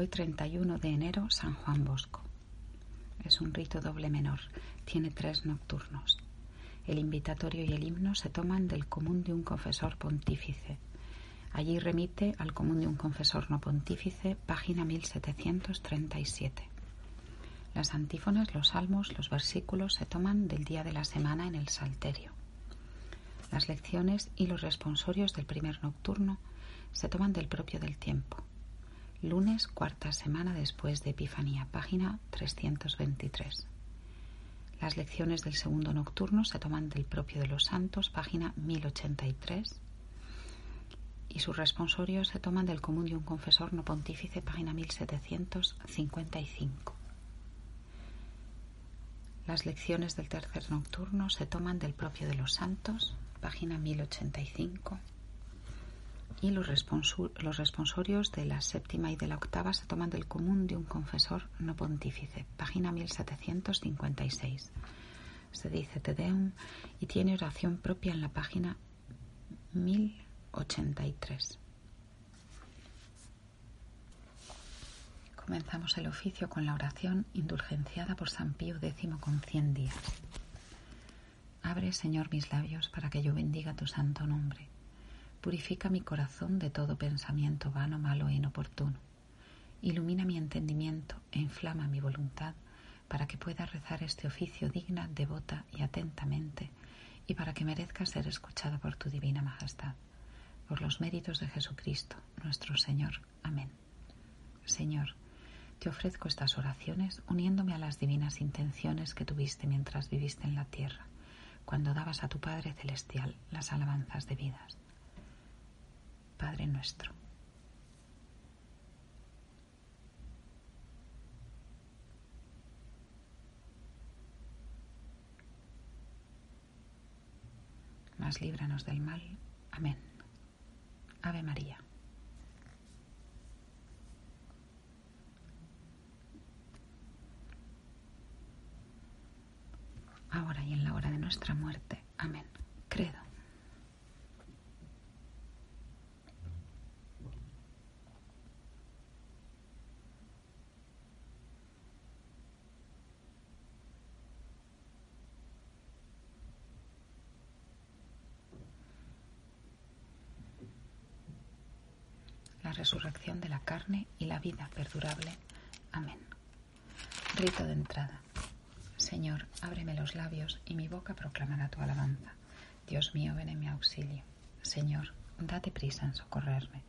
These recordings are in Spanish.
Hoy 31 de enero, San Juan Bosco. Es un rito doble menor. Tiene tres nocturnos. El invitatorio y el himno se toman del común de un confesor pontífice. Allí remite al común de un confesor no pontífice, página 1737. Las antífonas, los salmos, los versículos se toman del día de la semana en el Salterio. Las lecciones y los responsorios del primer nocturno se toman del propio del tiempo. Lunes, cuarta semana después de Epifanía, página 323. Las lecciones del segundo nocturno se toman del propio de los santos, página 1083. Y sus responsorios se toman del común de un confesor no pontífice, página 1755. Las lecciones del tercer nocturno se toman del propio de los santos, página 1085 y los, responsorios de la séptima y de la octava se toman del común de un confesor no pontífice, página 1756. Se dice Te Deum y tiene oración propia en la página 1083. Comenzamos el oficio con la oración indulgenciada por San Pío X con cien días. Abre, Señor, mis labios para que yo bendiga tu santo nombre Purifica mi corazón de todo pensamiento vano, malo e inoportuno. Ilumina mi entendimiento e inflama mi voluntad para que pueda rezar este oficio digna, devota y atentamente, y para que merezca ser escuchada por tu divina majestad. Por los méritos de Jesucristo, nuestro Señor. Amén. Señor, te ofrezco estas oraciones uniéndome a las divinas intenciones que tuviste mientras viviste en la tierra, cuando dabas a tu Padre Celestial las alabanzas debidas. Padre nuestro. Mas líbranos del mal. Amén. Ave María. Ahora y en la hora de nuestra muerte. Amén. Credo. la resurrección de la carne y la vida perdurable. Amén. Rito de entrada. Señor, ábreme los labios y mi boca proclamará tu alabanza. Dios mío, ven en mi auxilio. Señor, date prisa en socorrerme.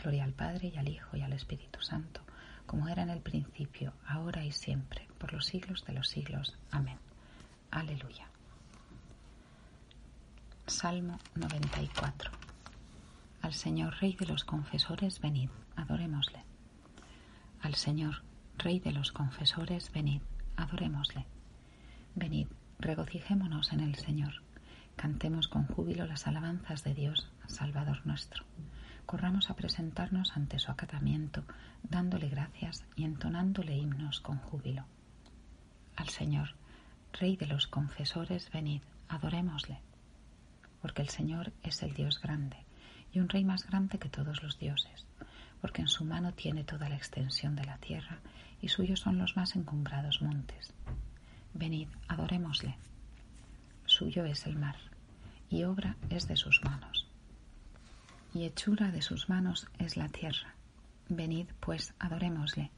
Gloria al Padre y al Hijo y al Espíritu Santo, como era en el principio, ahora y siempre, por los siglos de los siglos. Amén. Aleluya. Salmo 94. Al Señor, Rey de los confesores, venid, adorémosle. Al Señor, Rey de los confesores, venid, adorémosle. Venid, regocijémonos en el Señor, cantemos con júbilo las alabanzas de Dios, Salvador nuestro. Corramos a presentarnos ante su acatamiento, dándole gracias y entonándole himnos con júbilo. Al Señor, Rey de los confesores, venid, adorémosle. Porque el Señor es el Dios grande y un rey más grande que todos los dioses, porque en su mano tiene toda la extensión de la tierra y suyos son los más encumbrados montes. Venid, adorémosle. Suyo es el mar, y obra es de sus manos. Y hechura de sus manos es la tierra. Venid, pues, adorémosle.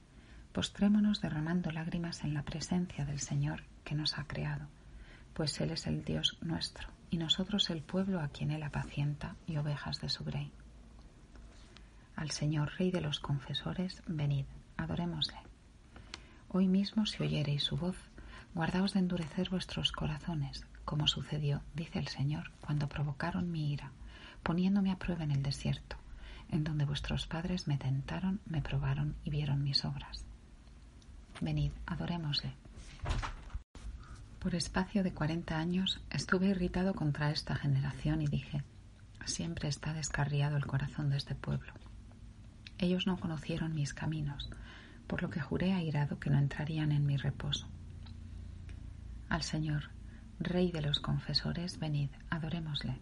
Postrémonos derramando lágrimas en la presencia del Señor que nos ha creado, pues Él es el Dios nuestro y nosotros el pueblo a quien él apacienta y ovejas de su grey. Al Señor Rey de los confesores, venid, adorémosle. Hoy mismo si oyereis su voz, guardaos de endurecer vuestros corazones, como sucedió, dice el Señor, cuando provocaron mi ira, poniéndome a prueba en el desierto, en donde vuestros padres me tentaron, me probaron y vieron mis obras. Venid, adorémosle. Por espacio de cuarenta años estuve irritado contra esta generación y dije, siempre está descarriado el corazón de este pueblo. Ellos no conocieron mis caminos, por lo que juré airado que no entrarían en mi reposo. Al Señor, Rey de los confesores, venid, adorémosle.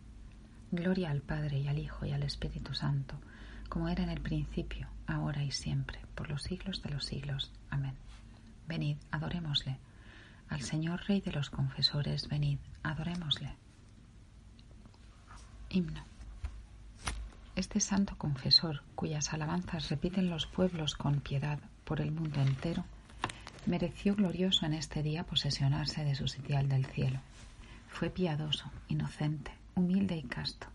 Gloria al Padre y al Hijo y al Espíritu Santo, como era en el principio, ahora y siempre, por los siglos de los siglos. Amén. Venid, adorémosle. Al Señor Rey de los confesores, venid, adorémosle. Himno. Este santo confesor, cuyas alabanzas repiten los pueblos con piedad por el mundo entero, mereció glorioso en este día posesionarse de su sitial del cielo. Fue piadoso, inocente, humilde y casto,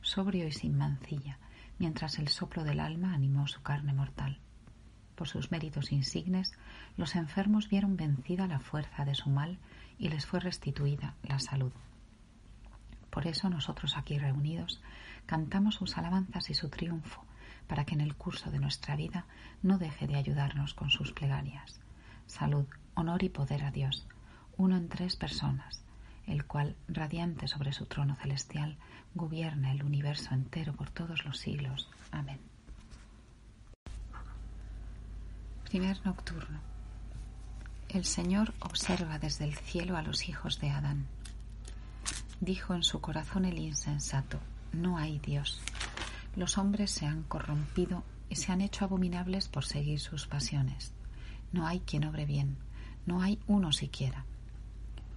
sobrio y sin mancilla, mientras el soplo del alma animó su carne mortal. Por sus méritos insignes, los enfermos vieron vencida la fuerza de su mal y les fue restituida la salud. Por eso nosotros aquí reunidos cantamos sus alabanzas y su triunfo, para que en el curso de nuestra vida no deje de ayudarnos con sus plegarias. Salud, honor y poder a Dios, uno en tres personas, el cual, radiante sobre su trono celestial, gobierna el universo entero por todos los siglos. Amén. Nocturno. El Señor observa desde el cielo a los hijos de Adán. Dijo en su corazón el insensato, no hay Dios. Los hombres se han corrompido y se han hecho abominables por seguir sus pasiones. No hay quien obre bien, no hay uno siquiera.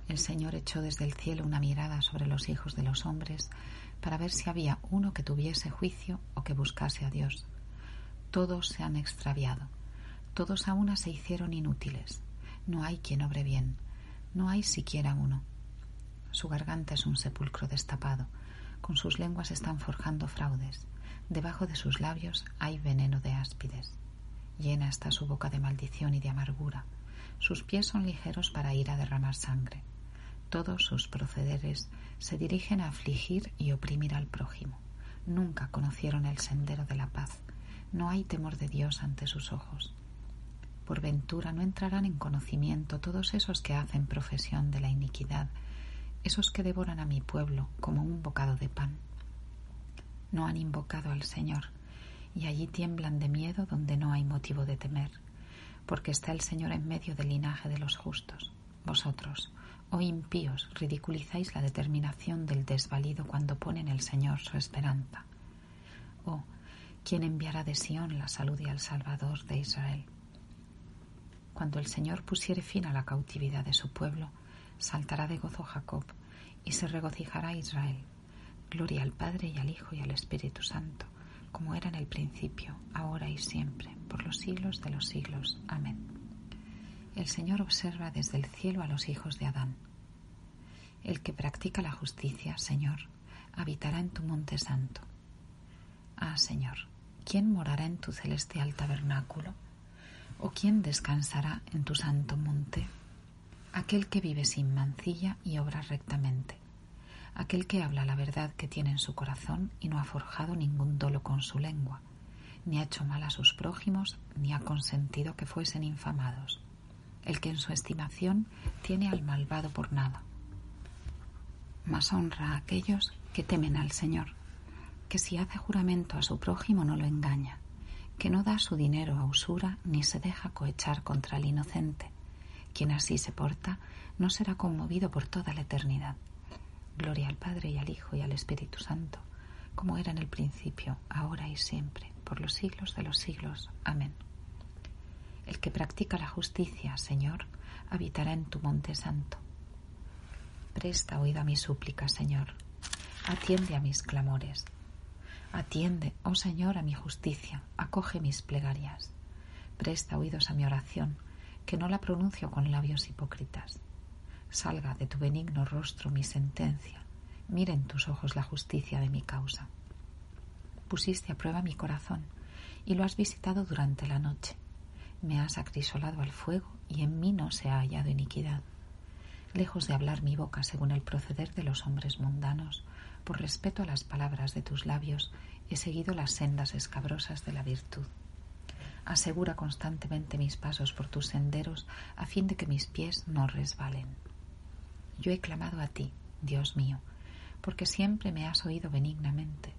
El Señor echó desde el cielo una mirada sobre los hijos de los hombres para ver si había uno que tuviese juicio o que buscase a Dios. Todos se han extraviado, todos a una se hicieron inútiles. No hay quien obre bien, no hay siquiera uno. Su garganta es un sepulcro destapado, con sus lenguas están forjando fraudes. Debajo de sus labios hay veneno de áspides. Llena está su boca de maldición y de amargura. Sus pies son ligeros para ir a derramar sangre. Todos sus procederes se dirigen a afligir y oprimir al prójimo. Nunca conocieron el sendero de la paz. No hay temor de Dios ante sus ojos. Por ventura no entrarán en conocimiento todos esos que hacen profesión de la iniquidad esos que devoran a mi pueblo como un bocado de pan. No han invocado al Señor, y allí tiemblan de miedo donde no hay motivo de temer, porque está el Señor en medio del linaje de los justos. Vosotros, oh impíos, ridiculizáis la determinación del desvalido cuando pone en el Señor su esperanza. Oh, ¿quién enviará de Sión la salud y al Salvador de Israel? Cuando el Señor pusiere fin a la cautividad de su pueblo, saltará de gozo Jacob y se regocijará Israel. Gloria al Padre y al Hijo y al Espíritu Santo, como era en el principio, ahora y siempre, por los siglos de los siglos. Amén. El Señor observa desde el cielo a los hijos de Adán. El que practica la justicia, Señor, habitará en tu monte santo. Ah, Señor, ¿quién morará en tu celestial tabernáculo? ¿O quién descansará en tu santo monte? aquel que vive sin mancilla y obra rectamente, aquel que habla la verdad que tiene en su corazón y no ha forjado ningún dolo con su lengua, ni ha hecho mal a sus prójimos, ni ha consentido que fuesen infamados, el que en su estimación tiene al malvado por nada. Más honra a aquellos que temen al Señor, que si hace juramento a su prójimo no lo engaña, que no da su dinero a usura ni se deja cohechar contra el inocente, quien así se porta no será conmovido por toda la eternidad. Gloria al Padre y al Hijo y al Espíritu Santo, como era en el principio, ahora y siempre, por los siglos de los siglos. Amén. El que practica la justicia, Señor, habitará en tu monte santo. Presta oído a mi súplica, Señor. Atiende a mis clamores. Atiende, oh Señor, a mi justicia. Acoge mis plegarias. Presta oídos a mi oración que no la pronuncio con labios hipócritas. Salga de tu benigno rostro mi sentencia, mire en tus ojos la justicia de mi causa. Pusiste a prueba mi corazón y lo has visitado durante la noche. Me has acrisolado al fuego y en mí no se ha hallado iniquidad. lejos de hablar mi boca según el proceder de los hombres mundanos, por respeto a las palabras de tus labios, he seguido las sendas escabrosas de la virtud. Asegura constantemente mis pasos por tus senderos, a fin de que mis pies no resbalen. Yo he clamado a ti, Dios mío, porque siempre me has oído benignamente.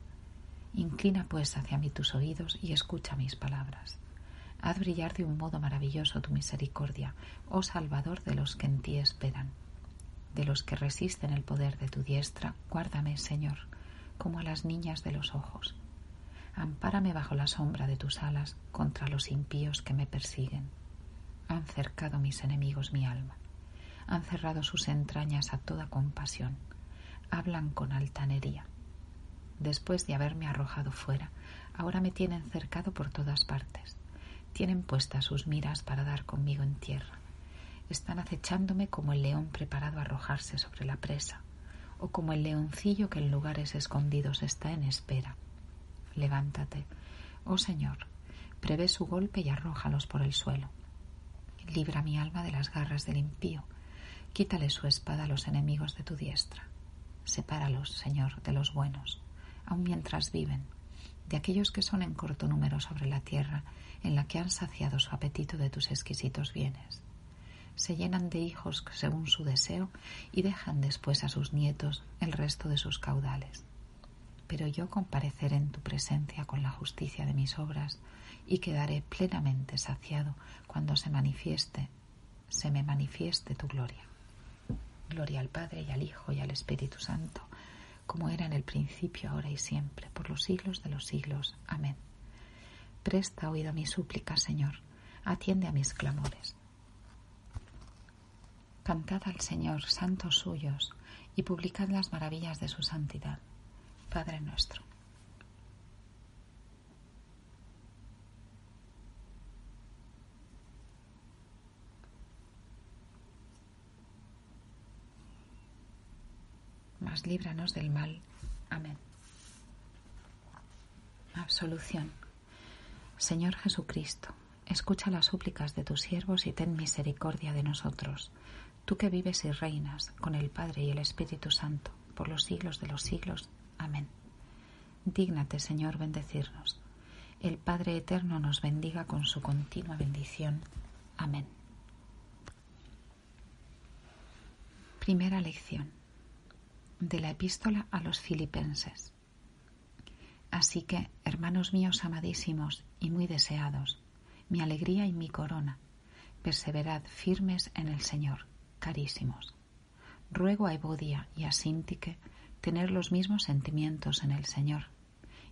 Inclina pues hacia mí tus oídos y escucha mis palabras. Haz brillar de un modo maravilloso tu misericordia, oh Salvador de los que en ti esperan de los que resisten el poder de tu diestra, guárdame, Señor, como a las niñas de los ojos. Ampárame bajo la sombra de tus alas contra los impíos que me persiguen. Han cercado mis enemigos mi alma, han cerrado sus entrañas a toda compasión, hablan con altanería. Después de haberme arrojado fuera, ahora me tienen cercado por todas partes, tienen puestas sus miras para dar conmigo en tierra están acechándome como el león preparado a arrojarse sobre la presa, o como el leoncillo que en lugares escondidos está en espera. Levántate, oh Señor, prevé su golpe y arrójalos por el suelo. Libra mi alma de las garras del impío, quítale su espada a los enemigos de tu diestra. Sepáralos, Señor, de los buenos, aun mientras viven, de aquellos que son en corto número sobre la tierra, en la que han saciado su apetito de tus exquisitos bienes se llenan de hijos según su deseo y dejan después a sus nietos el resto de sus caudales. Pero yo compareceré en tu presencia con la justicia de mis obras y quedaré plenamente saciado cuando se manifieste, se me manifieste tu gloria. Gloria al Padre y al Hijo y al Espíritu Santo, como era en el principio, ahora y siempre, por los siglos de los siglos. Amén. Presta oído a mi súplica, Señor, atiende a mis clamores. Cantad al Señor, santos suyos, y publicad las maravillas de su santidad. Padre nuestro. Mas líbranos del mal. Amén. Absolución. Señor Jesucristo, escucha las súplicas de tus siervos y ten misericordia de nosotros tú que vives y reinas con el Padre y el Espíritu Santo por los siglos de los siglos. Amén. Dígnate, Señor, bendecirnos. El Padre Eterno nos bendiga con su continua bendición. Amén. Primera lección de la epístola a los filipenses. Así que, hermanos míos amadísimos y muy deseados, mi alegría y mi corona, perseverad firmes en el Señor carísimos. Ruego a Evodia y a Sintique tener los mismos sentimientos en el Señor,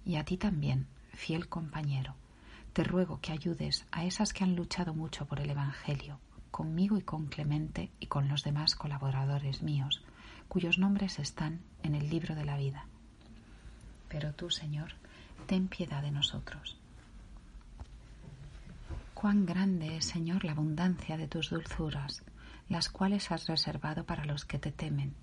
y a ti también, fiel compañero, te ruego que ayudes a esas que han luchado mucho por el Evangelio, conmigo y con Clemente y con los demás colaboradores míos, cuyos nombres están en el libro de la vida. Pero tú, Señor, ten piedad de nosotros. Cuán grande es, Señor, la abundancia de tus dulzuras, las cuales has reservado para los que te temen,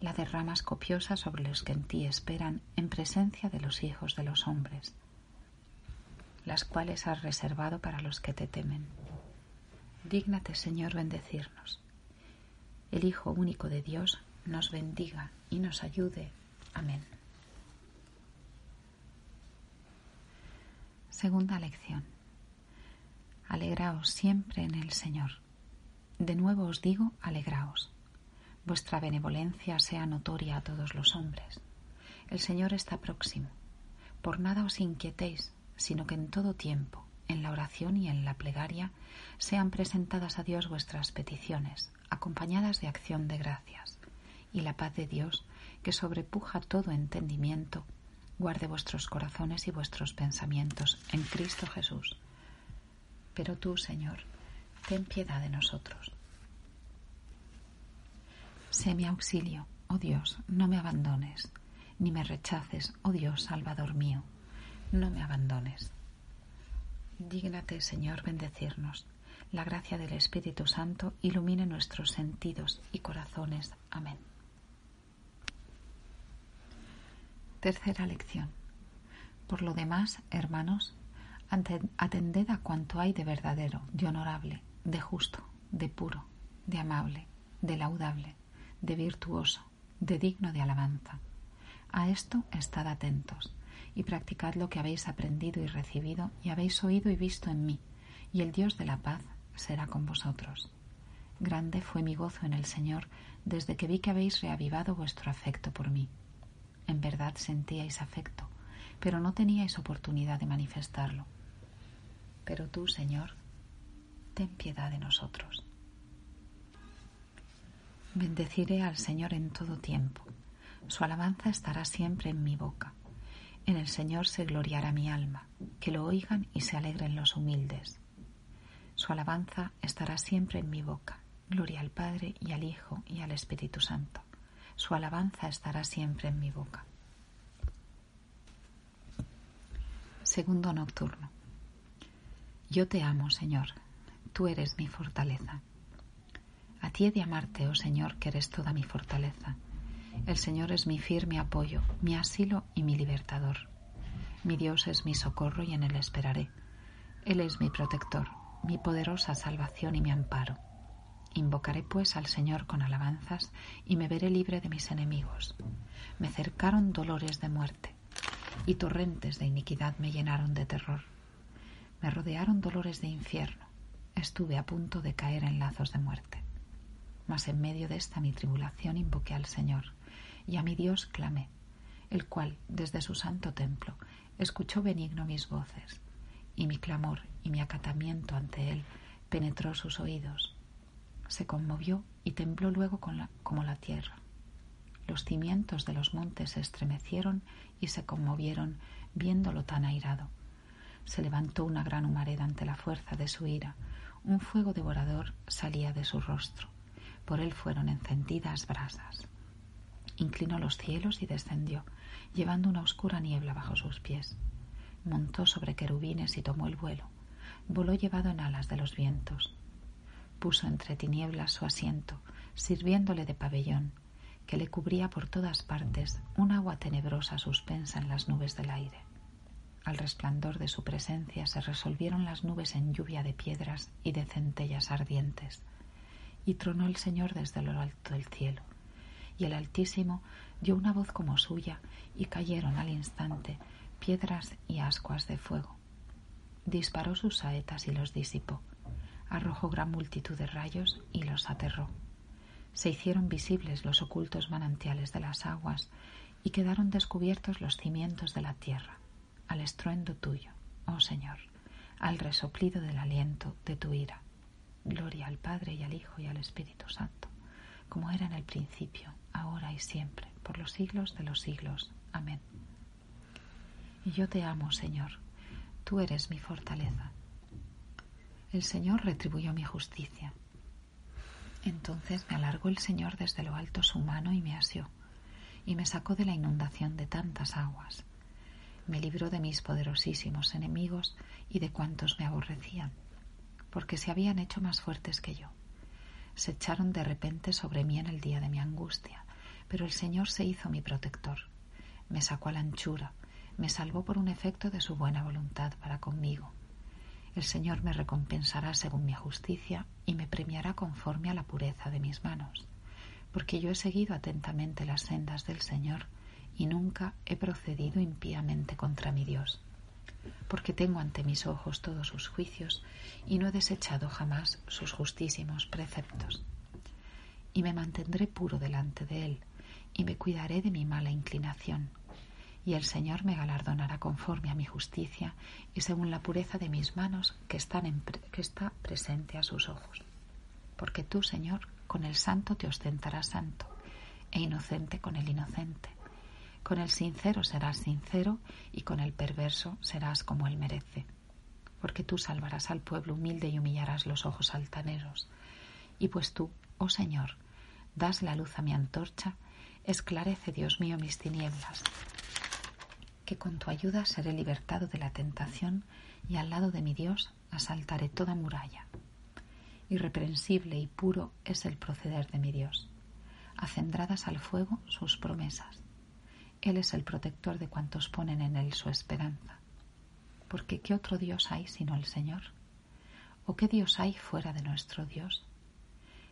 la derramas copiosa sobre los que en ti esperan en presencia de los hijos de los hombres, las cuales has reservado para los que te temen. Dígnate, Señor, bendecirnos. El Hijo único de Dios nos bendiga y nos ayude. Amén. Segunda lección. Alegraos siempre en el Señor. De nuevo os digo, alegraos. Vuestra benevolencia sea notoria a todos los hombres. El Señor está próximo. Por nada os inquietéis, sino que en todo tiempo, en la oración y en la plegaria, sean presentadas a Dios vuestras peticiones, acompañadas de acción de gracias. Y la paz de Dios, que sobrepuja todo entendimiento, guarde vuestros corazones y vuestros pensamientos en Cristo Jesús. Pero tú, Señor, ten piedad de nosotros. Sé mi auxilio, oh Dios, no me abandones, ni me rechaces, oh Dios, Salvador mío, no me abandones. Dígnate, Señor, bendecirnos. La gracia del Espíritu Santo ilumine nuestros sentidos y corazones. Amén. Tercera lección. Por lo demás, hermanos, atended a cuanto hay de verdadero, de honorable, de justo, de puro, de amable, de laudable, de virtuoso, de digno de alabanza. A esto estad atentos y practicad lo que habéis aprendido y recibido y habéis oído y visto en mí, y el Dios de la paz será con vosotros. Grande fue mi gozo en el Señor desde que vi que habéis reavivado vuestro afecto por mí. En verdad sentíais afecto, pero no teníais oportunidad de manifestarlo. Pero tú, Señor, ten piedad de nosotros. Bendeciré al Señor en todo tiempo. Su alabanza estará siempre en mi boca. En el Señor se gloriará mi alma, que lo oigan y se alegren los humildes. Su alabanza estará siempre en mi boca. Gloria al Padre y al Hijo y al Espíritu Santo. Su alabanza estará siempre en mi boca. Segundo nocturno. Yo te amo, Señor. Tú eres mi fortaleza. A ti he de amarte, oh Señor, que eres toda mi fortaleza. El Señor es mi firme apoyo, mi asilo y mi libertador. Mi Dios es mi socorro y en Él esperaré. Él es mi protector, mi poderosa salvación y mi amparo. Invocaré pues al Señor con alabanzas y me veré libre de mis enemigos. Me cercaron dolores de muerte y torrentes de iniquidad me llenaron de terror. Me rodearon dolores de infierno. Estuve a punto de caer en lazos de muerte. Mas en medio de esta mi tribulación invoqué al Señor, y a mi Dios clamé, el cual, desde su santo templo, escuchó benigno mis voces, y mi clamor y mi acatamiento ante él penetró sus oídos. Se conmovió y tembló luego como la tierra. Los cimientos de los montes se estremecieron y se conmovieron viéndolo tan airado. Se levantó una gran humareda ante la fuerza de su ira, un fuego devorador salía de su rostro por él fueron encendidas brasas. Inclinó los cielos y descendió, llevando una oscura niebla bajo sus pies. Montó sobre querubines y tomó el vuelo. Voló llevado en alas de los vientos. Puso entre tinieblas su asiento, sirviéndole de pabellón, que le cubría por todas partes un agua tenebrosa suspensa en las nubes del aire. Al resplandor de su presencia se resolvieron las nubes en lluvia de piedras y de centellas ardientes y tronó el Señor desde lo alto del cielo. Y el Altísimo dio una voz como suya, y cayeron al instante piedras y ascuas de fuego. Disparó sus saetas y los disipó. Arrojó gran multitud de rayos y los aterró. Se hicieron visibles los ocultos manantiales de las aguas y quedaron descubiertos los cimientos de la tierra, al estruendo tuyo, oh Señor, al resoplido del aliento de tu ira. Gloria al Padre y al Hijo y al Espíritu Santo, como era en el principio, ahora y siempre, por los siglos de los siglos. Amén. Y yo te amo, Señor, tú eres mi fortaleza. El Señor retribuyó mi justicia. Entonces me alargó el Señor desde lo alto su mano y me asió, y me sacó de la inundación de tantas aguas. Me libró de mis poderosísimos enemigos y de cuantos me aborrecían porque se habían hecho más fuertes que yo. Se echaron de repente sobre mí en el día de mi angustia, pero el Señor se hizo mi protector. Me sacó a la anchura, me salvó por un efecto de su buena voluntad para conmigo. El Señor me recompensará según mi justicia y me premiará conforme a la pureza de mis manos, porque yo he seguido atentamente las sendas del Señor y nunca he procedido impíamente contra mi Dios porque tengo ante mis ojos todos sus juicios y no he desechado jamás sus justísimos preceptos. Y me mantendré puro delante de él, y me cuidaré de mi mala inclinación. Y el Señor me galardonará conforme a mi justicia y según la pureza de mis manos que, está presente a sus ojos. Porque tú, Señor, con el santo te ostentarás santo, e inocente con el inocente con el sincero serás sincero y con el perverso serás como él merece. Porque tú salvarás al pueblo humilde y humillarás los ojos altaneros. Y pues tú, oh Señor, das la luz a mi antorcha, esclarece, Dios mío, mis tinieblas. Que con tu ayuda seré libertado de la tentación y al lado de mi Dios asaltaré toda muralla. Irreprensible y puro es el proceder de mi Dios. Acendradas al fuego sus promesas él es el protector de cuantos ponen en Él su esperanza. Porque ¿qué otro Dios hay sino el Señor? ¿O qué Dios hay fuera de nuestro Dios?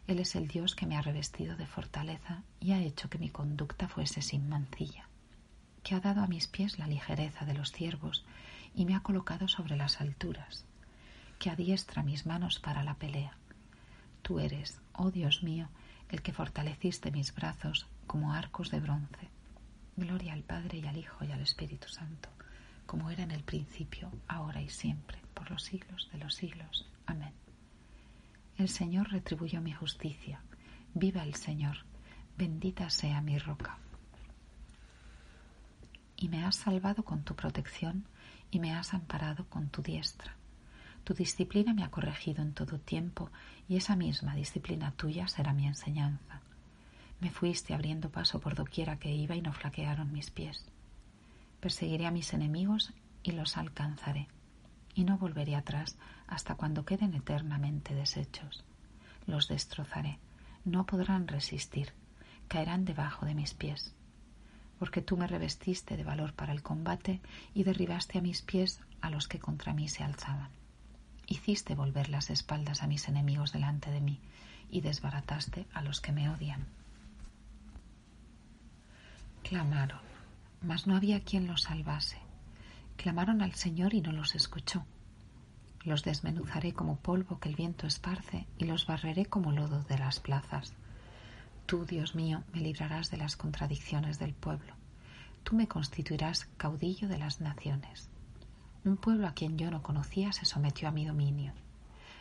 Él es el Dios que me ha revestido de fortaleza y ha hecho que mi conducta fuese sin mancilla, que ha dado a mis pies la ligereza de los ciervos y me ha colocado sobre las alturas, que adiestra mis manos para la pelea. Tú eres, oh Dios mío, el que fortaleciste mis brazos como arcos de bronce. Gloria al Padre y al Hijo y al Espíritu Santo, como era en el principio, ahora y siempre, por los siglos de los siglos. Amén. El Señor retribuyó mi justicia. Viva el Señor. Bendita sea mi roca. Y me has salvado con tu protección y me has amparado con tu diestra. Tu disciplina me ha corregido en todo tiempo y esa misma disciplina tuya será mi enseñanza. Me fuiste abriendo paso por doquiera que iba y no flaquearon mis pies. Perseguiré a mis enemigos y los alcanzaré, y no volveré atrás hasta cuando queden eternamente deshechos. Los destrozaré, no podrán resistir, caerán debajo de mis pies. Porque tú me revestiste de valor para el combate y derribaste a mis pies a los que contra mí se alzaban. Hiciste volver las espaldas a mis enemigos delante de mí y desbarataste a los que me odian. Clamaron, mas no había quien los salvase. Clamaron al Señor y no los escuchó. Los desmenuzaré como polvo que el viento esparce y los barreré como lodo de las plazas. Tú, Dios mío, me librarás de las contradicciones del pueblo. Tú me constituirás caudillo de las naciones. Un pueblo a quien yo no conocía se sometió a mi dominio.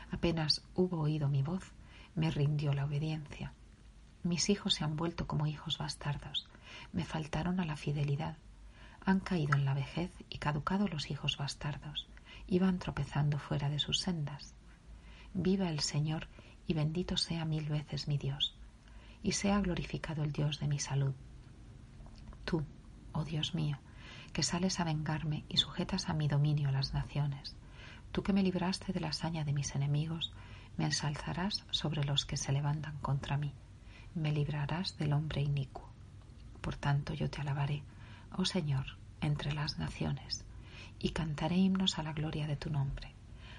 Apenas hubo oído mi voz, me rindió la obediencia. Mis hijos se han vuelto como hijos bastardos, me faltaron a la fidelidad. Han caído en la vejez y caducado los hijos bastardos iban tropezando fuera de sus sendas. Viva el Señor y bendito sea mil veces mi Dios, y sea glorificado el Dios de mi salud. Tú, oh Dios mío, que sales a vengarme y sujetas a mi dominio las naciones, tú que me libraste de la hazaña de mis enemigos, me ensalzarás sobre los que se levantan contra mí, me librarás del hombre inicuo. Por tanto yo te alabaré, oh Señor, entre las naciones y cantaré himnos a la gloria de tu nombre.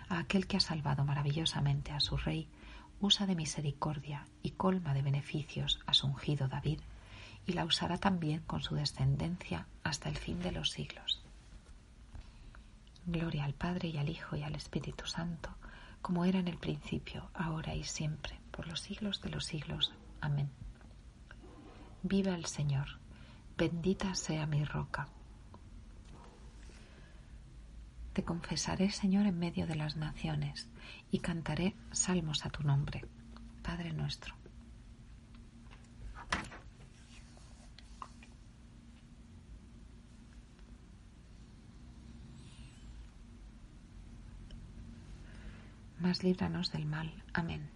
A aquel que ha salvado maravillosamente a su rey, usa de misericordia y colma de beneficios a su ungido David, y la usará también con su descendencia hasta el fin de los siglos. Gloria al Padre y al Hijo y al Espíritu Santo, como era en el principio, ahora y siempre, por los siglos de los siglos. Amén. Viva el Señor, bendita sea mi roca te confesaré, Señor, en medio de las naciones, y cantaré salmos a tu nombre, Padre nuestro. Más líbranos del mal. Amén.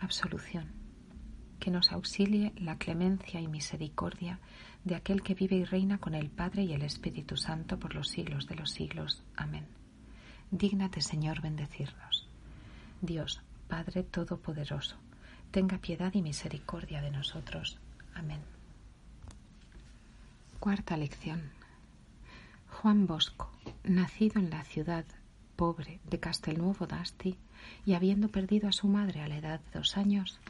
Absolución. Que nos auxilie la clemencia y misericordia de aquel que vive y reina con el Padre y el Espíritu Santo por los siglos de los siglos. Amén. Dígnate, Señor, bendecirnos. Dios, Padre Todopoderoso, tenga piedad y misericordia de nosotros. Amén. Cuarta lección. Juan Bosco, nacido en la ciudad pobre de Castelnuovo d'Asti y habiendo perdido a su madre a la edad de dos años,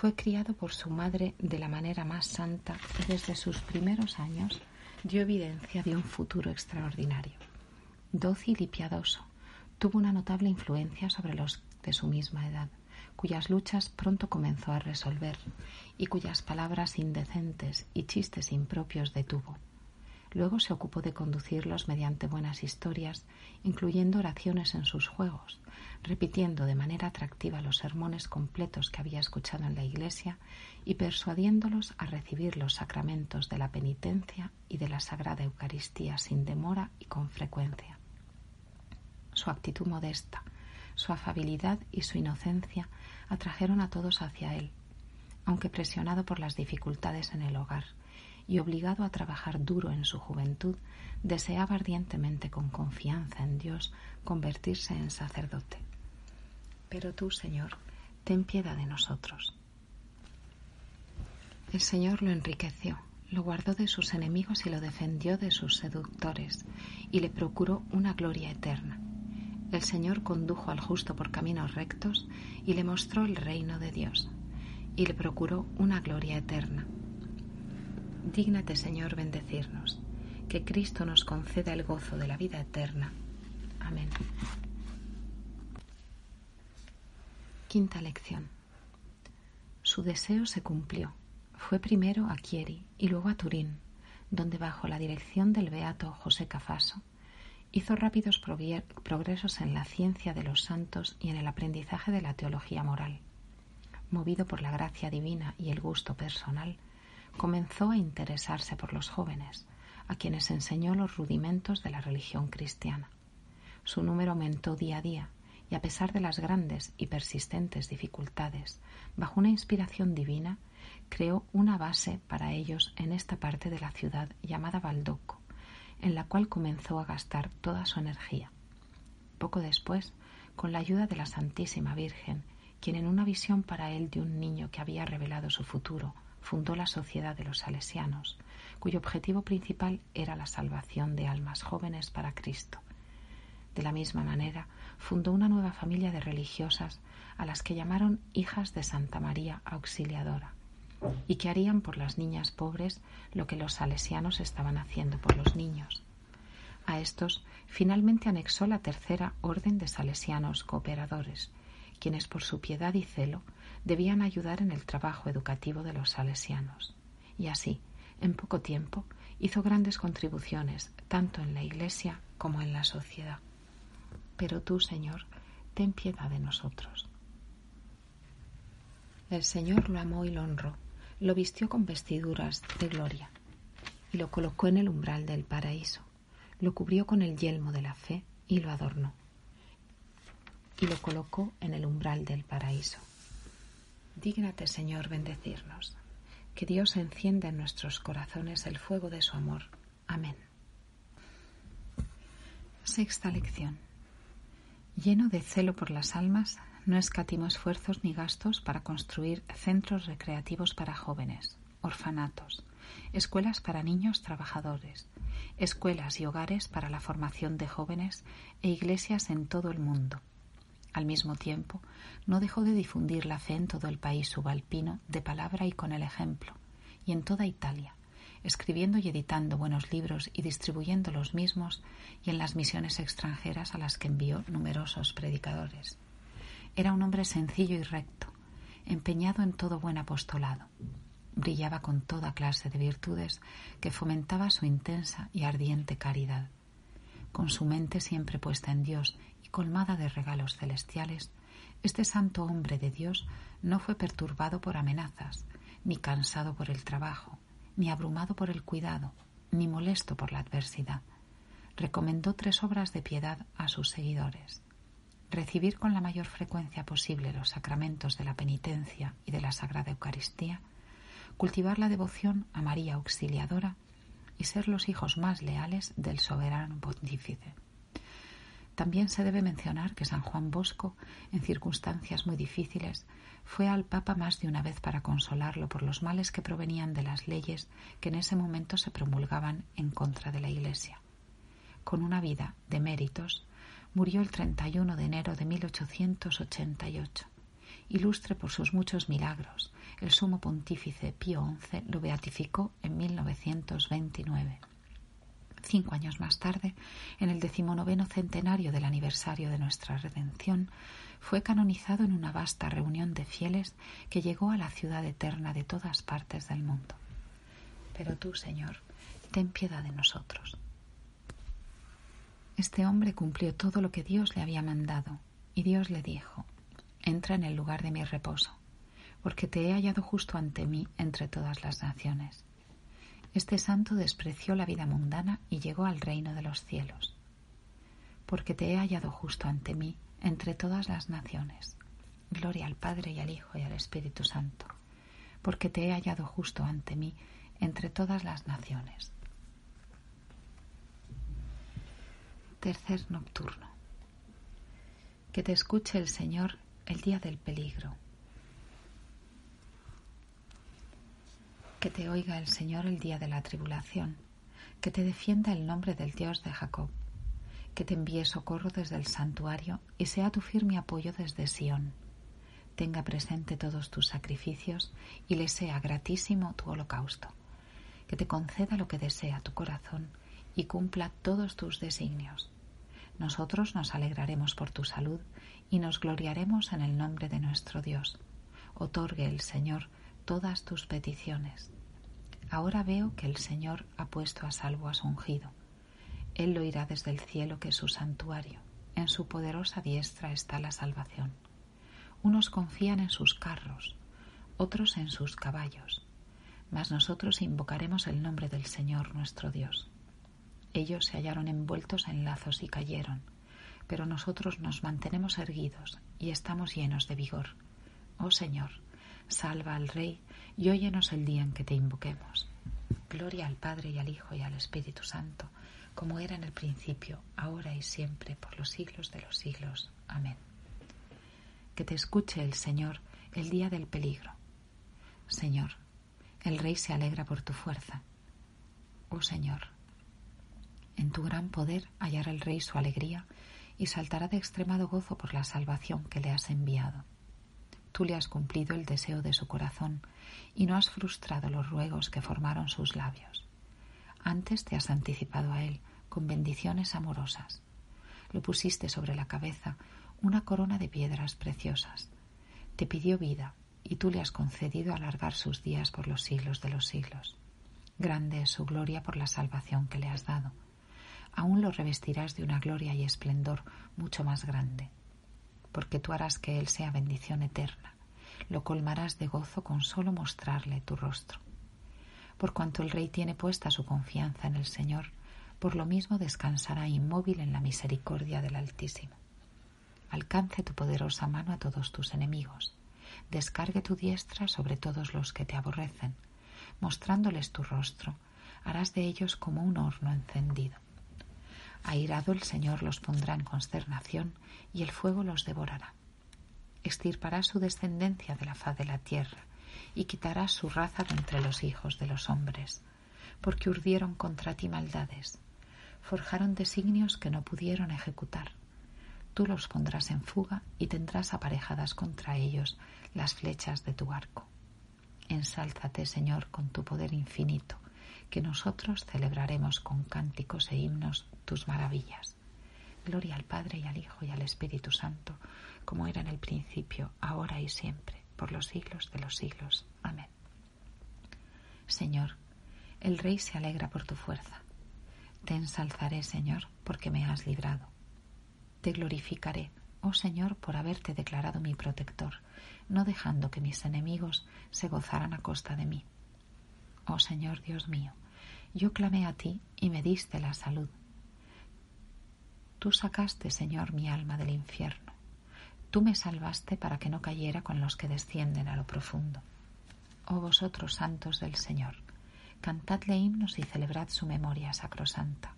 fue criado por su madre de la manera más santa y desde sus primeros años dio evidencia de un futuro extraordinario. Dócil y piadoso, tuvo una notable influencia sobre los de su misma edad, cuyas luchas pronto comenzó a resolver y cuyas palabras indecentes y chistes impropios detuvo. Luego se ocupó de conducirlos mediante buenas historias, incluyendo oraciones en sus juegos, repitiendo de manera atractiva los sermones completos que había escuchado en la iglesia y persuadiéndolos a recibir los sacramentos de la penitencia y de la Sagrada Eucaristía sin demora y con frecuencia. Su actitud modesta, su afabilidad y su inocencia atrajeron a todos hacia él, aunque presionado por las dificultades en el hogar y obligado a trabajar duro en su juventud, deseaba ardientemente con confianza en Dios convertirse en sacerdote. Pero tú, Señor, ten piedad de nosotros. El Señor lo enriqueció, lo guardó de sus enemigos y lo defendió de sus seductores, y le procuró una gloria eterna. El Señor condujo al justo por caminos rectos y le mostró el reino de Dios y le procuró una gloria eterna. Dígnate, Señor, bendecirnos, que Cristo nos conceda el gozo de la vida eterna. Amén. Quinta lección. Su deseo se cumplió. Fue primero a Chieri y luego a Turín, donde bajo la dirección del beato José Cafaso hizo rápidos progresos en la ciencia de los santos y en el aprendizaje de la teología moral. Movido por la gracia divina y el gusto personal, comenzó a interesarse por los jóvenes, a quienes enseñó los rudimentos de la religión cristiana. Su número aumentó día a día y a pesar de las grandes y persistentes dificultades, bajo una inspiración divina, creó una base para ellos en esta parte de la ciudad llamada Baldoco, en la cual comenzó a gastar toda su energía. Poco después, con la ayuda de la Santísima Virgen, quien en una visión para él de un niño que había revelado su futuro, fundó la Sociedad de los Salesianos, cuyo objetivo principal era la salvación de almas jóvenes para Cristo. De la misma manera, fundó una nueva familia de religiosas a las que llamaron hijas de Santa María Auxiliadora, y que harían por las niñas pobres lo que los salesianos estaban haciendo por los niños. A estos finalmente anexó la tercera orden de salesianos cooperadores, quienes por su piedad y celo debían ayudar en el trabajo educativo de los salesianos. Y así, en poco tiempo, hizo grandes contribuciones tanto en la Iglesia como en la sociedad. Pero tú, Señor, ten piedad de nosotros. El Señor lo amó y lo honró lo vistió con vestiduras de gloria y lo colocó en el umbral del paraíso, lo cubrió con el yelmo de la fe y lo adornó, y lo colocó en el umbral del paraíso. Dígnate, Señor, bendecirnos, que Dios encienda en nuestros corazones el fuego de su amor. Amén. Sexta lección. Lleno de celo por las almas, no escatimó esfuerzos ni gastos para construir centros recreativos para jóvenes, orfanatos, escuelas para niños trabajadores, escuelas y hogares para la formación de jóvenes e iglesias en todo el mundo. Al mismo tiempo, no dejó de difundir la fe en todo el país subalpino de palabra y con el ejemplo, y en toda Italia, escribiendo y editando buenos libros y distribuyendo los mismos, y en las misiones extranjeras a las que envió numerosos predicadores. Era un hombre sencillo y recto, empeñado en todo buen apostolado. Brillaba con toda clase de virtudes que fomentaba su intensa y ardiente caridad. Con su mente siempre puesta en Dios colmada de regalos celestiales, este santo hombre de Dios no fue perturbado por amenazas, ni cansado por el trabajo, ni abrumado por el cuidado, ni molesto por la adversidad. Recomendó tres obras de piedad a sus seguidores recibir con la mayor frecuencia posible los sacramentos de la penitencia y de la Sagrada Eucaristía, cultivar la devoción a María Auxiliadora y ser los hijos más leales del soberano pontífice. También se debe mencionar que San Juan Bosco, en circunstancias muy difíciles, fue al Papa más de una vez para consolarlo por los males que provenían de las leyes que en ese momento se promulgaban en contra de la Iglesia. Con una vida de méritos, murió el 31 de enero de 1888. Ilustre por sus muchos milagros, el sumo pontífice Pío XI lo beatificó en 1929. Cinco años más tarde, en el decimonoveno centenario del aniversario de nuestra redención, fue canonizado en una vasta reunión de fieles que llegó a la ciudad eterna de todas partes del mundo. Pero tú, Señor, ten piedad de nosotros. Este hombre cumplió todo lo que Dios le había mandado, y Dios le dijo, entra en el lugar de mi reposo, porque te he hallado justo ante mí entre todas las naciones. Este santo despreció la vida mundana y llegó al reino de los cielos, porque te he hallado justo ante mí entre todas las naciones. Gloria al Padre y al Hijo y al Espíritu Santo, porque te he hallado justo ante mí entre todas las naciones. Tercer nocturno. Que te escuche el Señor el día del peligro. Que te oiga el Señor el día de la tribulación. Que te defienda el nombre del Dios de Jacob. que te envíe socorro desde el santuario y sea tu firme apoyo desde Sión. Tenga presente todos tus sacrificios y le sea gratísimo tu holocausto. Que te conceda lo que desea tu corazón y cumpla todos tus designios. Nosotros nos alegraremos por tu salud y nos gloriaremos en el nombre de nuestro Dios. Otorgue el Señor todas tus peticiones. Ahora veo que el Señor ha puesto a salvo a su ungido él lo irá desde el cielo que es su santuario. En su poderosa diestra está la salvación. Unos confían en sus carros, otros en sus caballos, mas nosotros invocaremos el nombre del Señor nuestro Dios. Ellos se hallaron envueltos en lazos y cayeron, pero nosotros nos mantenemos erguidos y estamos llenos de vigor. Oh Señor, salva al Rey y óyenos el día en que te invoquemos. Gloria al Padre y al Hijo y al Espíritu Santo como era en el principio, ahora y siempre, por los siglos de los siglos. Amén. Que te escuche el Señor el día del peligro. Señor, el Rey se alegra por tu fuerza. Oh Señor, en tu gran poder hallará el Rey su alegría y saltará de extremado gozo por la salvación que le has enviado. Tú le has cumplido el deseo de su corazón y no has frustrado los ruegos que formaron sus labios. Antes te has anticipado a él con bendiciones amorosas. Le pusiste sobre la cabeza una corona de piedras preciosas. Te pidió vida y tú le has concedido alargar sus días por los siglos de los siglos. Grande es su gloria por la salvación que le has dado. Aún lo revestirás de una gloria y esplendor mucho más grande, porque tú harás que él sea bendición eterna. Lo colmarás de gozo con solo mostrarle tu rostro por cuanto el Rey tiene puesta su confianza en el Señor, por lo mismo descansará inmóvil en la misericordia del Altísimo. Alcance tu poderosa mano a todos tus enemigos, descargue tu diestra sobre todos los que te aborrecen, mostrándoles tu rostro, harás de ellos como un horno encendido. Airado el Señor los pondrá en consternación y el fuego los devorará. Extirpará su descendencia de la faz de la tierra y quitarás su raza de entre los hijos de los hombres, porque urdieron contra ti maldades, forjaron designios que no pudieron ejecutar. Tú los pondrás en fuga y tendrás aparejadas contra ellos las flechas de tu arco. Ensálzate, Señor, con tu poder infinito, que nosotros celebraremos con cánticos e himnos tus maravillas. Gloria al Padre y al Hijo y al Espíritu Santo, como era en el principio, ahora y siempre por los siglos de los siglos. Amén. Señor, el Rey se alegra por tu fuerza. Te ensalzaré, Señor, porque me has librado. Te glorificaré, oh Señor, por haberte declarado mi protector, no dejando que mis enemigos se gozaran a costa de mí. Oh Señor Dios mío, yo clamé a ti y me diste la salud. Tú sacaste, Señor, mi alma del infierno. Tú me salvaste para que no cayera con los que descienden a lo profundo. Oh vosotros santos del Señor, cantadle himnos y celebrad su memoria sacrosanta,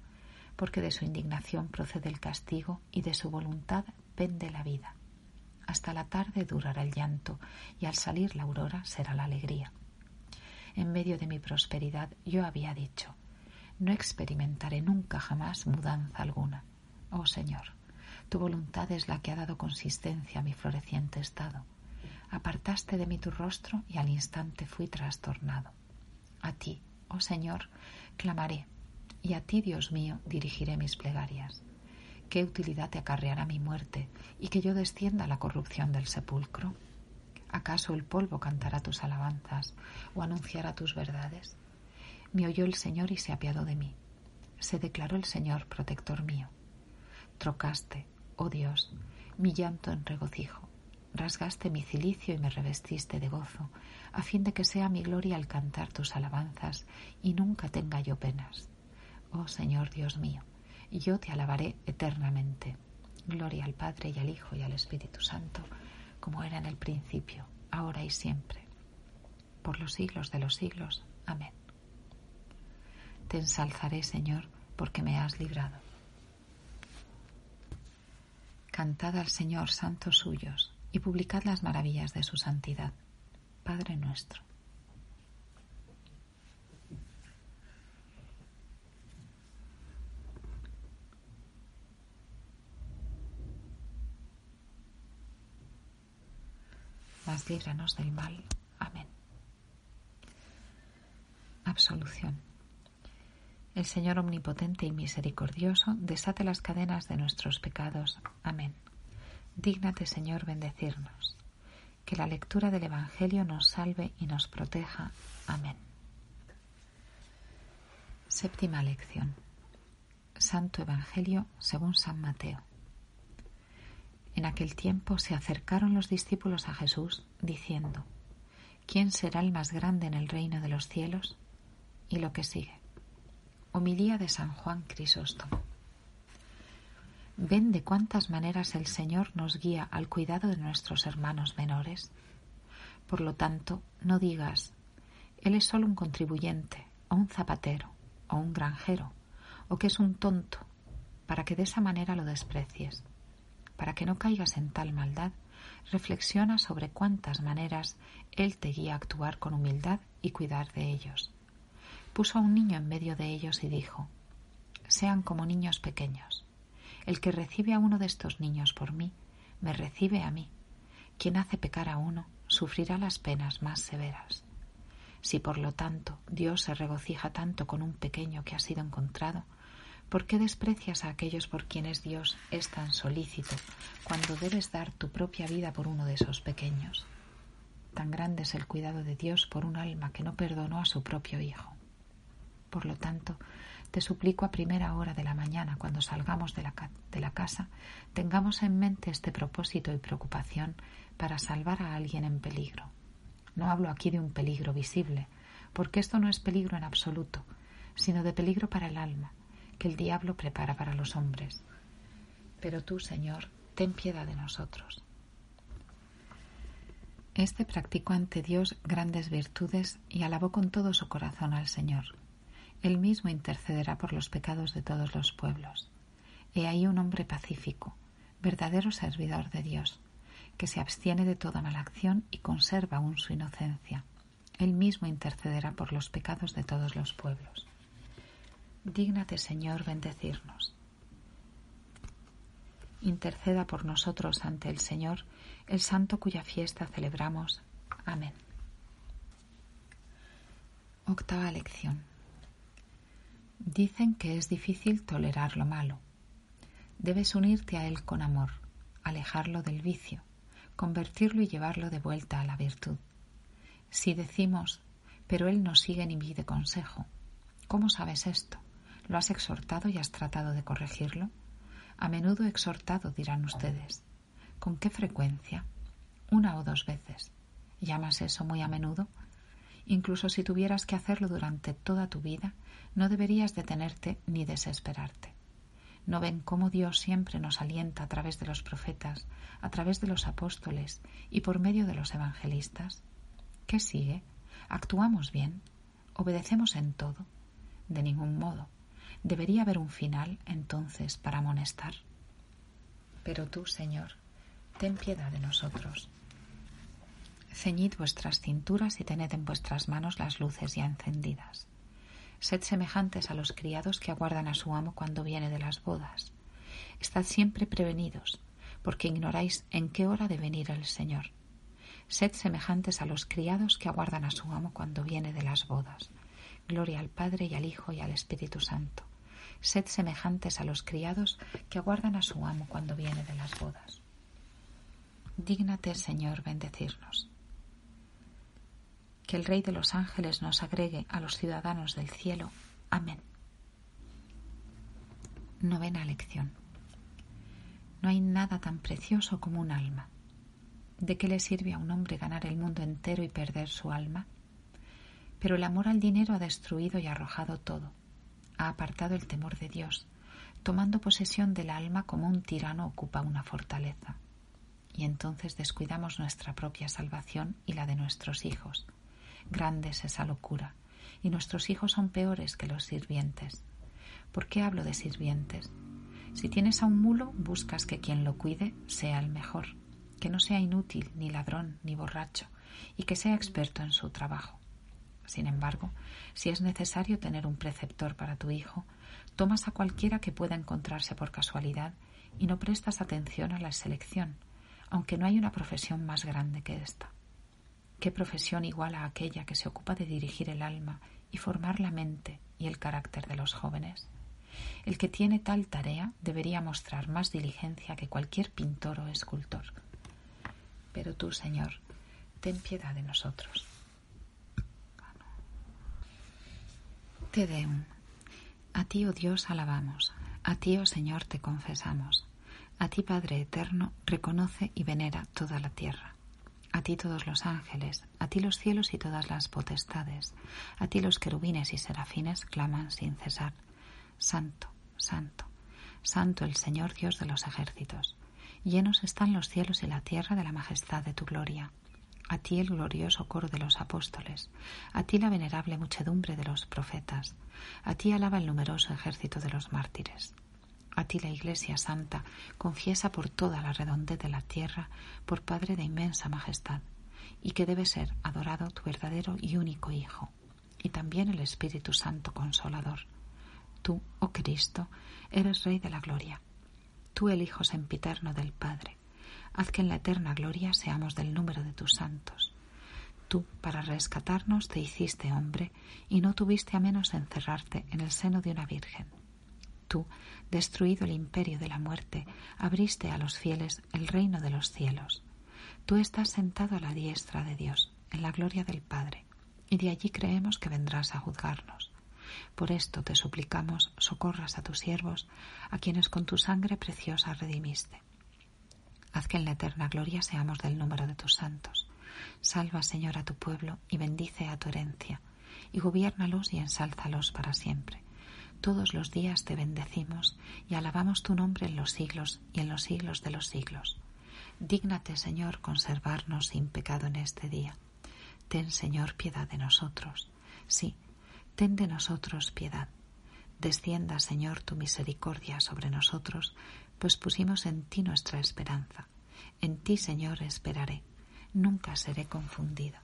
porque de su indignación procede el castigo y de su voluntad pende la vida. Hasta la tarde durará el llanto y al salir la aurora será la alegría. En medio de mi prosperidad yo había dicho, no experimentaré nunca jamás mudanza alguna. Oh Señor, tu voluntad es la que ha dado consistencia a mi floreciente estado. Apartaste de mí tu rostro y al instante fui trastornado. A ti, oh Señor, clamaré, y a ti, Dios mío, dirigiré mis plegarias. ¿Qué utilidad te acarreará mi muerte y que yo descienda a la corrupción del sepulcro? ¿Acaso el polvo cantará tus alabanzas o anunciará tus verdades? Me oyó el Señor y se apiadó de mí. Se declaró el Señor protector mío. Trocaste, oh Dios, mi llanto en regocijo. Rasgaste mi cilicio y me revestiste de gozo, a fin de que sea mi gloria al cantar tus alabanzas y nunca tenga yo penas. Oh Señor Dios mío, yo te alabaré eternamente. Gloria al Padre y al Hijo y al Espíritu Santo, como era en el principio, ahora y siempre, por los siglos de los siglos. Amén. Te ensalzaré, Señor, porque me has librado. Cantad al Señor santos suyos y publicad las maravillas de su santidad. Padre nuestro. líbranos del mal. Amén. Absolución. El Señor omnipotente y misericordioso desate las cadenas de nuestros pecados. Amén. Dígnate, Señor, bendecirnos. Que la lectura del Evangelio nos salve y nos proteja. Amén. Séptima lección. Santo Evangelio según San Mateo. En aquel tiempo se acercaron los discípulos a Jesús, diciendo, ¿Quién será el más grande en el reino de los cielos? Y lo que sigue. Homilía de San Juan Crisóstomo. ¿Ven de cuántas maneras el Señor nos guía al cuidado de nuestros hermanos menores? Por lo tanto, no digas, Él es solo un contribuyente, o un zapatero, o un granjero, o que es un tonto, para que de esa manera lo desprecies. Para que no caigas en tal maldad, reflexiona sobre cuántas maneras Él te guía a actuar con humildad y cuidar de ellos. Puso a un niño en medio de ellos y dijo, Sean como niños pequeños. El que recibe a uno de estos niños por mí, me recibe a mí. Quien hace pecar a uno, sufrirá las penas más severas. Si por lo tanto Dios se regocija tanto con un pequeño que ha sido encontrado, ¿Por qué desprecias a aquellos por quienes Dios es tan solícito cuando debes dar tu propia vida por uno de esos pequeños? Tan grande es el cuidado de Dios por un alma que no perdonó a su propio Hijo. Por lo tanto, te suplico a primera hora de la mañana, cuando salgamos de la, casa, tengamos en mente este propósito y preocupación para salvar a alguien en peligro. No hablo aquí de un peligro visible, porque esto no es peligro en absoluto, sino de peligro para el alma, que el diablo prepara para los hombres. Pero tú, Señor, ten piedad de nosotros. Este practicó ante Dios grandes virtudes y alabó con todo su corazón al Señor. Él mismo intercederá por los pecados de todos los pueblos. He ahí un hombre pacífico, verdadero servidor de Dios, que se abstiene de toda mala acción y conserva aún su inocencia. Él mismo intercederá por los pecados de todos los pueblos. Dígnate, Señor, bendecirnos. Interceda por nosotros ante el Señor, el santo cuya fiesta celebramos. Amén. Octava lección. Dicen que es difícil tolerar lo malo. Debes unirte a Él con amor, alejarlo del vicio, convertirlo y llevarlo de vuelta a la virtud. Si decimos, pero Él no sigue ni pide consejo, ¿cómo sabes esto? ¿Lo has exhortado y has tratado de corregirlo? A menudo exhortado, dirán ustedes. ¿Con qué frecuencia? Una o dos veces. ¿Llamas eso muy a menudo? Incluso si tuvieras que hacerlo durante toda tu vida, no deberías detenerte ni desesperarte. ¿No ven cómo Dios siempre nos alienta a través de los profetas, a través de los apóstoles y por medio de los evangelistas? ¿Qué sigue? ¿Actuamos bien? ¿Obedecemos en todo? De ningún modo. Debería haber un final entonces para amonestar. Pero tú, Señor, ten piedad de nosotros. Ceñid vuestras cinturas y tened en vuestras manos las luces ya encendidas. Sed semejantes a los criados que aguardan a su amo cuando viene de las bodas. Estad siempre prevenidos, porque ignoráis en qué hora de venir el Señor. Sed semejantes a los criados que aguardan a su amo cuando viene de las bodas. Gloria al Padre y al Hijo y al Espíritu Santo sed semejantes a los criados que aguardan a su amo cuando viene de las bodas. Dígnate, Señor, bendecirnos. Que el Rey de los ángeles nos agregue a los ciudadanos del cielo. Amén. Novena lección. No hay nada tan precioso como un alma. ¿De qué le sirve a un hombre ganar el mundo entero y perder su alma? Pero el amor al dinero ha destruido y arrojado todo ha apartado el temor de Dios, tomando posesión del alma como un tirano ocupa una fortaleza. Y entonces descuidamos nuestra propia salvación y la de nuestros hijos. Grande es esa locura, y nuestros hijos son peores que los sirvientes. ¿Por qué hablo de sirvientes? Si tienes a un mulo, buscas que quien lo cuide sea el mejor, que no sea inútil, ni ladrón, ni borracho, y que sea experto en su trabajo. Sin embargo, si es necesario tener un preceptor para tu hijo, tomas a cualquiera que pueda encontrarse por casualidad y no prestas atención a la selección, aunque no hay una profesión más grande que esta. ¿Qué profesión igual a aquella que se ocupa de dirigir el alma y formar la mente y el carácter de los jóvenes? El que tiene tal tarea debería mostrar más diligencia que cualquier pintor o escultor. Pero tú, Señor, ten piedad de nosotros. Te Deum. A ti, oh Dios, alabamos. A ti, oh Señor, te confesamos. A ti, Padre eterno, reconoce y venera toda la tierra. A ti todos los ángeles, a ti los cielos y todas las potestades, a ti los querubines y serafines claman sin cesar. Santo, santo, santo el Señor Dios de los ejércitos. Llenos están los cielos y la tierra de la majestad de tu gloria. A ti el glorioso coro de los apóstoles, a ti la venerable muchedumbre de los profetas, a ti alaba el numeroso ejército de los mártires. A ti la Iglesia Santa confiesa por toda la redondez de la tierra por Padre de inmensa majestad, y que debe ser adorado tu verdadero y único Hijo, y también el Espíritu Santo Consolador. Tú, oh Cristo, eres Rey de la Gloria. Tú el Hijo sempiterno del Padre. Haz que en la eterna gloria seamos del número de tus santos. Tú, para rescatarnos, te hiciste hombre y no tuviste a menos encerrarte en el seno de una virgen Tú, destruido el imperio de la muerte, abriste a los fieles el reino de los cielos. Tú estás sentado a la diestra de Dios, en la gloria del Padre, y de allí creemos que vendrás a juzgarnos. Por esto te suplicamos socorras a tus siervos, a quienes con tu sangre preciosa redimiste. Haz que en la eterna gloria seamos del número de tus santos. Salva, Señor, a tu pueblo y bendice a tu herencia, y gobiérnalos y ensálzalos para siempre todos los días te bendecimos y alabamos tu nombre en los siglos y en los siglos de los siglos. Dígnate, Señor, conservarnos sin pecado en este día. Ten, Señor, piedad de nosotros. Sí, ten de nosotros piedad. Descienda, Señor, tu misericordia sobre nosotros, pues pusimos en ti nuestra esperanza. En ti, Señor, esperaré. Nunca seré confundido.